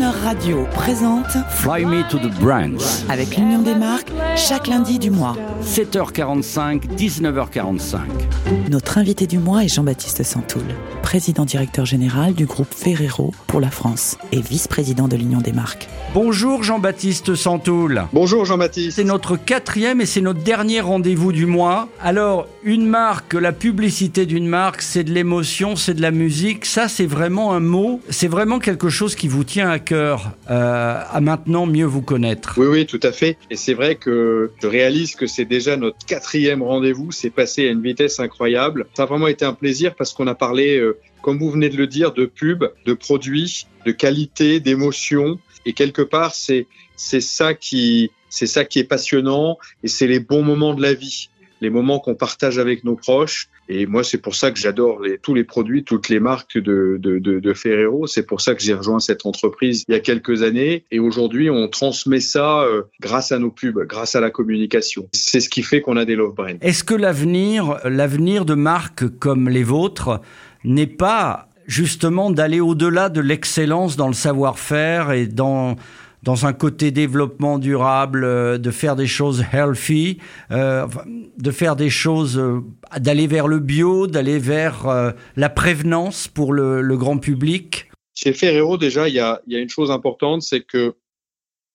Radio présente Fly Me to the Brands. avec l'Union des marques chaque lundi du mois. 7h45, 19h45. Notre invité du mois est Jean-Baptiste Santoul, président directeur général du groupe Ferrero pour la France et vice-président de l'Union des marques. Bonjour Jean-Baptiste Santoul. Bonjour Jean-Baptiste. C'est notre quatrième et c'est notre dernier rendez-vous du mois. Alors, une marque, la publicité d'une marque, c'est de l'émotion, c'est de la musique. Ça, c'est vraiment un mot, c'est vraiment quelque chose qui vous tient à cœur euh, à maintenant mieux vous connaître. Oui, oui, tout à fait. Et c'est vrai que je réalise que c'est déjà notre quatrième rendez-vous. C'est passé à une vitesse incroyable. Ça a vraiment été un plaisir parce qu'on a parlé, euh, comme vous venez de le dire, de pub, de produits, de qualité, d'émotion. Et quelque part, c'est ça qui c'est ça qui est passionnant et c'est les bons moments de la vie, les moments qu'on partage avec nos proches. Et moi, c'est pour ça que j'adore tous les produits, toutes les marques de Ferrero. C'est pour ça que j'ai rejoint cette entreprise il y a quelques années. Et aujourd'hui, on transmet ça euh, grâce à nos pubs, grâce à la communication. C'est ce qui fait qu'on a des love brands. Est-ce que l'avenir, l'avenir de marques comme les vôtres n'est pas justement d'aller au-delà de l'excellence dans le savoir-faire et dans dans un côté développement durable, euh, de faire des choses healthy, euh, de faire des choses, euh, d'aller vers le bio, d'aller vers la prévenance pour le, grand public Chez Ferrero, déjà, il y a, y a, une chose importante, c'est que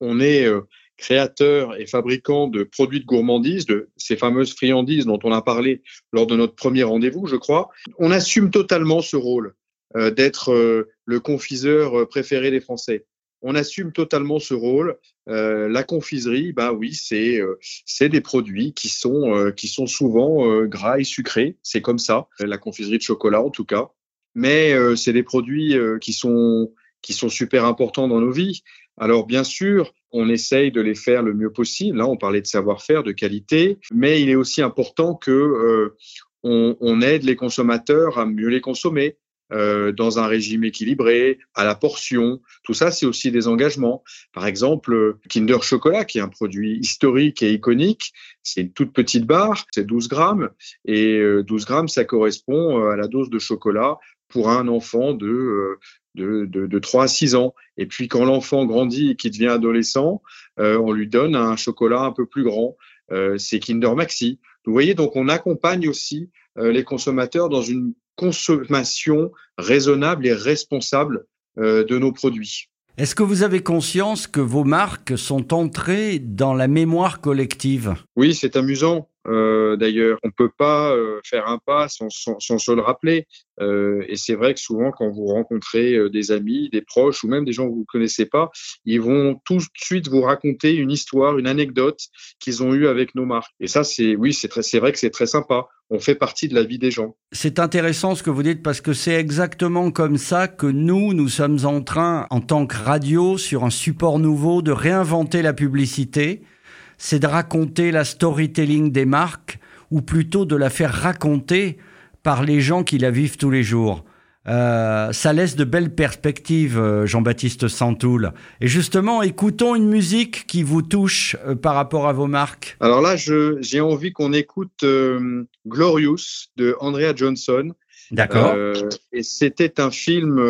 on est créateur et fabricant de produits de gourmandise, de ces fameuses friandises dont on a parlé lors de notre premier rendez-vous, je crois. On assume totalement ce rôle d'être le confiseur préféré des Français on assume totalement ce rôle. Euh, la confiserie, bah oui, c'est euh, c'est des produits qui sont euh, qui sont souvent euh, gras et sucrés. C'est comme ça. La confiserie de chocolat, en tout cas. Mais euh, c'est des produits euh, qui sont qui sont super importants dans nos vies. Alors bien sûr, on essaye de les faire le mieux possible. Là, on parlait de savoir-faire, de qualité, mais il est aussi important que on, on aide les consommateurs à mieux les consommer euh, dans un régime équilibré, à la portion. Tout ça, c'est aussi des engagements. Par exemple, Kinder Chocolat, qui est un produit historique et iconique, c'est une toute petite barre, c'est 12 grammes, et 12 grammes, ça correspond à la dose de chocolat pour un enfant de, de, de, de 3 à 6 ans. Et puis quand l'enfant grandit et qu'il devient adolescent, euh, on lui donne un chocolat un peu plus grand. Euh, c'est Kinder Maxi. Vous voyez, donc on accompagne aussi euh, les consommateurs dans une consommation raisonnable et responsable euh, de nos produits. Est-ce que vous avez conscience que vos marques sont entrées dans la mémoire collective? Oui, c'est amusant. Euh, D'ailleurs, on peut pas euh, faire un pas sans, sans, sans se le rappeler. Euh, et c'est vrai que souvent, quand vous rencontrez euh, des amis, des proches ou même des gens que vous ne connaissez pas, ils vont tout de suite vous raconter une histoire, une anecdote qu'ils ont eue avec nos marques. Et ça, c'est oui, c'est vrai que c'est très sympa. On fait partie de la vie des gens. C'est intéressant ce que vous dites parce que c'est exactement comme ça que nous, nous sommes en train, en tant que radio, sur un support nouveau, de réinventer la publicité c'est de raconter la storytelling des marques, ou plutôt de la faire raconter par les gens qui la vivent tous les jours. Euh, ça laisse de belles perspectives, euh, Jean-Baptiste Santoul. Et justement, écoutons une musique qui vous touche euh, par rapport à vos marques. Alors là, j'ai envie qu'on écoute euh, Glorious de Andrea Johnson. D'accord. Et c'était un film,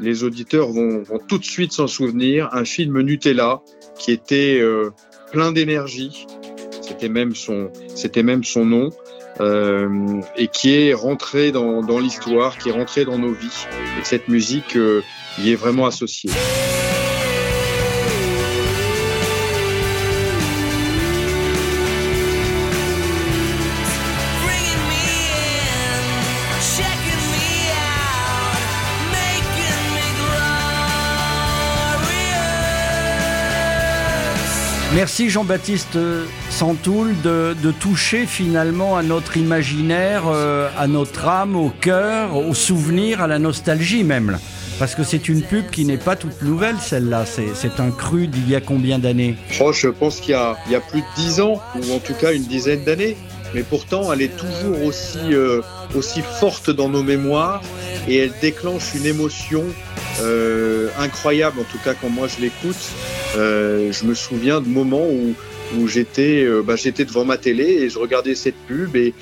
les auditeurs vont, vont tout de suite s'en souvenir, un film Nutella qui était plein d'énergie. C'était même son, c'était même son nom, euh, et qui est rentré dans, dans l'histoire, qui est rentré dans nos vies. Et cette musique euh, y est vraiment associée. Merci Jean-Baptiste Santoul de, toucher finalement à notre imaginaire, euh, à notre âme, au cœur, au souvenir, à la nostalgie même. Parce que c'est une pub qui n'est pas toute nouvelle, celle-là. C'est un cru d'il y a combien d'années? Oh, Je pense qu'il y, y, a plus de dix ans, ou en tout cas une dizaine d'années. Mais pourtant, elle est toujours aussi, euh, aussi forte dans nos mémoires et elle déclenche une émotion euh, incroyable, en tout cas quand moi je l'écoute. Euh, je me souviens de moments où, où j'étais euh, bah, j'étais devant ma télé et je regardais cette pub et,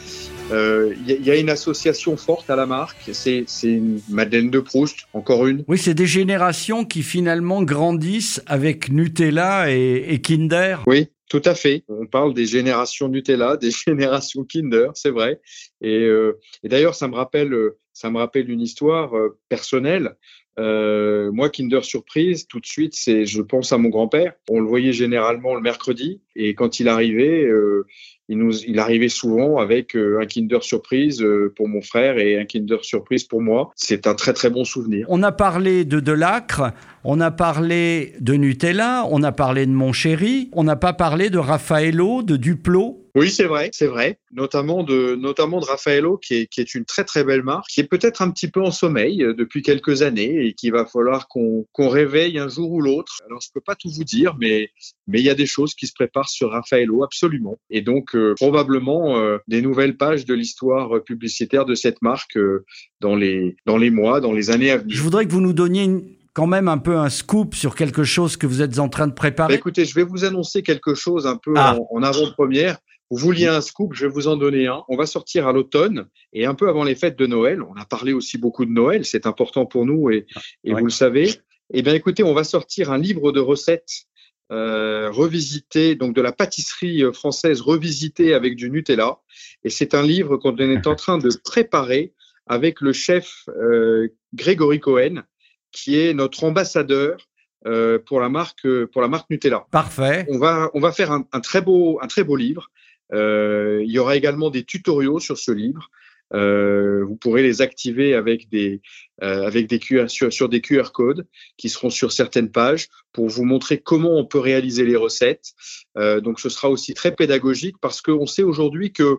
Euh, Il y, a une association forte à la marque. C'est une Madeleine de Proust, encore une. Oui, c'est des générations qui finalement grandissent avec Nutella et, et Kinder. Oui, tout à fait. On parle des générations Nutella, des générations Kinder, c'est vrai. Et, euh, et d'ailleurs, ça me rappelle, ça me rappelle une histoire euh, personnelle. Euh, moi, Kinder Surprise, tout de suite, c'est, je pense à mon grand-père. On le voyait généralement le mercredi, et quand il arrivait, euh, il nous, il arrivait souvent avec un Kinder Surprise pour mon frère et un Kinder Surprise pour moi. C'est un très très bon souvenir. On a parlé de Delacre, on a parlé de Nutella, on a parlé de Mon Chéri, on n'a pas parlé de Raffaello, de Duplo. Oui, c'est vrai, c'est vrai. Notamment de, notamment de Raffaello, qui est, qui est une très très belle marque, qui est peut-être un petit peu en sommeil euh, depuis quelques années et qu'il va falloir qu'on qu'on réveille un jour ou l'autre. Alors, je peux pas tout vous dire, mais mais il y a des choses qui se préparent sur Raffaello, absolument. Et donc, euh, probablement euh, des nouvelles pages de l'histoire publicitaire de cette marque euh, dans les dans les mois, dans les années à venir. Je voudrais que vous nous donniez une- quand même un peu un scoop sur quelque chose que vous êtes en train de Bah, préparer. écoutez, je vais vous annoncer quelque chose un peu Ah. en, en avant-première. Vous vouliez un scoop, je vais vous en donner un. On va sortir à l'automne et un peu avant les fêtes de Noël. On a parlé aussi beaucoup de Noël, c'est important pour nous et, et Ouais. vous le savez. Eh bien, écoutez, on va sortir un livre de recettes euh, revisité, donc de la pâtisserie euh, française revisitée avec du Nutella. Et c'est un livre qu'on est en train de préparer avec le chef euh, Grégory Cohen, qui est notre ambassadeur euh, pour la marque pour la marque Nutella. Parfait. On va on va faire un, un très beau un très beau livre. Euh, il y aura également des tutoriaux sur ce livre. Euh, vous pourrez les activer avec des euh, avec des QR sur, sur des QR codes qui seront sur certaines pages pour vous montrer comment on peut réaliser les recettes. Donc ce sera aussi très pédagogique parce qu'on sait aujourd'hui que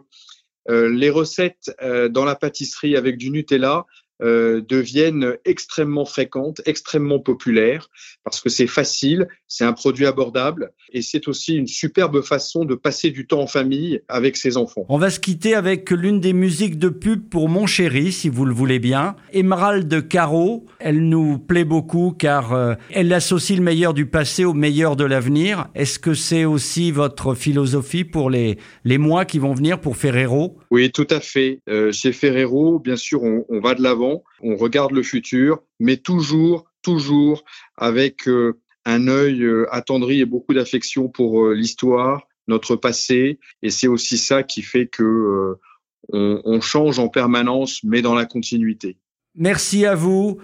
les recettes dans la pâtisserie avec du Nutella euh, deviennent extrêmement fréquentes, extrêmement populaires, parce que c'est facile, c'est un produit abordable, et c'est aussi une superbe façon de passer du temps en famille avec ses enfants. On va se quitter avec l'une des musiques de pub pour Mon Chéri, si vous le voulez bien. Émeraude de Caro, elle nous plaît beaucoup car euh, elle associe le meilleur du passé au meilleur de l'avenir. Est-ce que c'est aussi votre philosophie pour les, les mois qui vont venir pour Ferrero? Oui, tout à fait. Euh, chez Ferrero, bien sûr, on, on va de l'avant, on regarde le futur, mais toujours, toujours avec euh, un œil euh, attendri et beaucoup d'affection pour euh, l'histoire, notre passé, et c'est aussi ça qui fait que on, on change en permanence, mais dans la continuité. Merci à vous.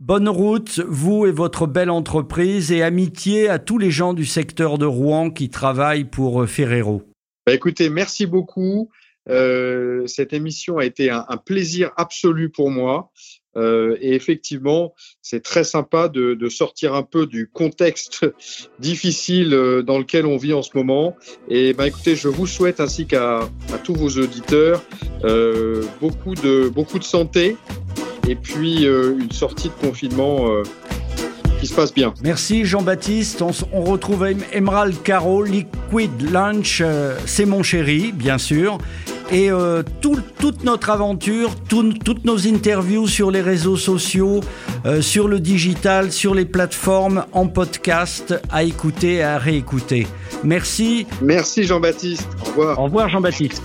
Bonne route, vous et votre belle entreprise, et amitié à tous les gens du secteur de Rouen qui travaillent pour Ferrero. Bah, écoutez, merci beaucoup. Euh, cette émission a été un, plaisir absolu pour moi. Euh, et effectivement, c'est très sympa de, sortir un peu du contexte difficile euh, dans lequel on vit en ce moment. Et ben, écoutez, je vous souhaite ainsi qu'à tous vos auditeurs beaucoup de beaucoup de santé et puis une sortie de confinement qui se passe bien. Merci Jean-Baptiste. On, retrouve Em- Emerald Caro, Liquid Lunch, c'est mon chéri, bien sûr. Et euh, tout- toute notre aventure, tout- toutes nos interviews sur les réseaux sociaux, euh, sur le digital, sur les plateformes, en podcast, à écouter et à réécouter. Merci. Merci Jean-Baptiste. Au revoir. Au revoir Jean-Baptiste.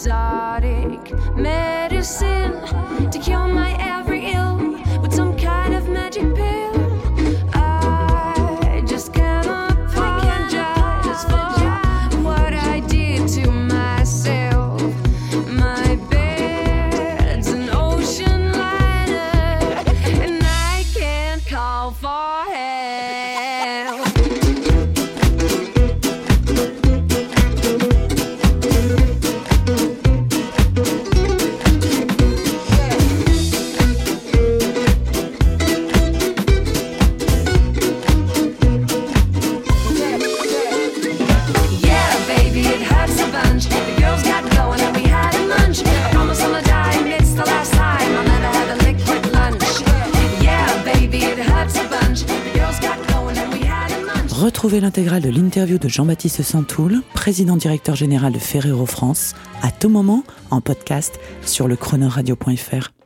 exotic medicine. Retrouvez l'intégrale de l'interview de Jean-Baptiste Santoul, président directeur général de Ferrero France, à tout moment en podcast sur lechronoradio.fr.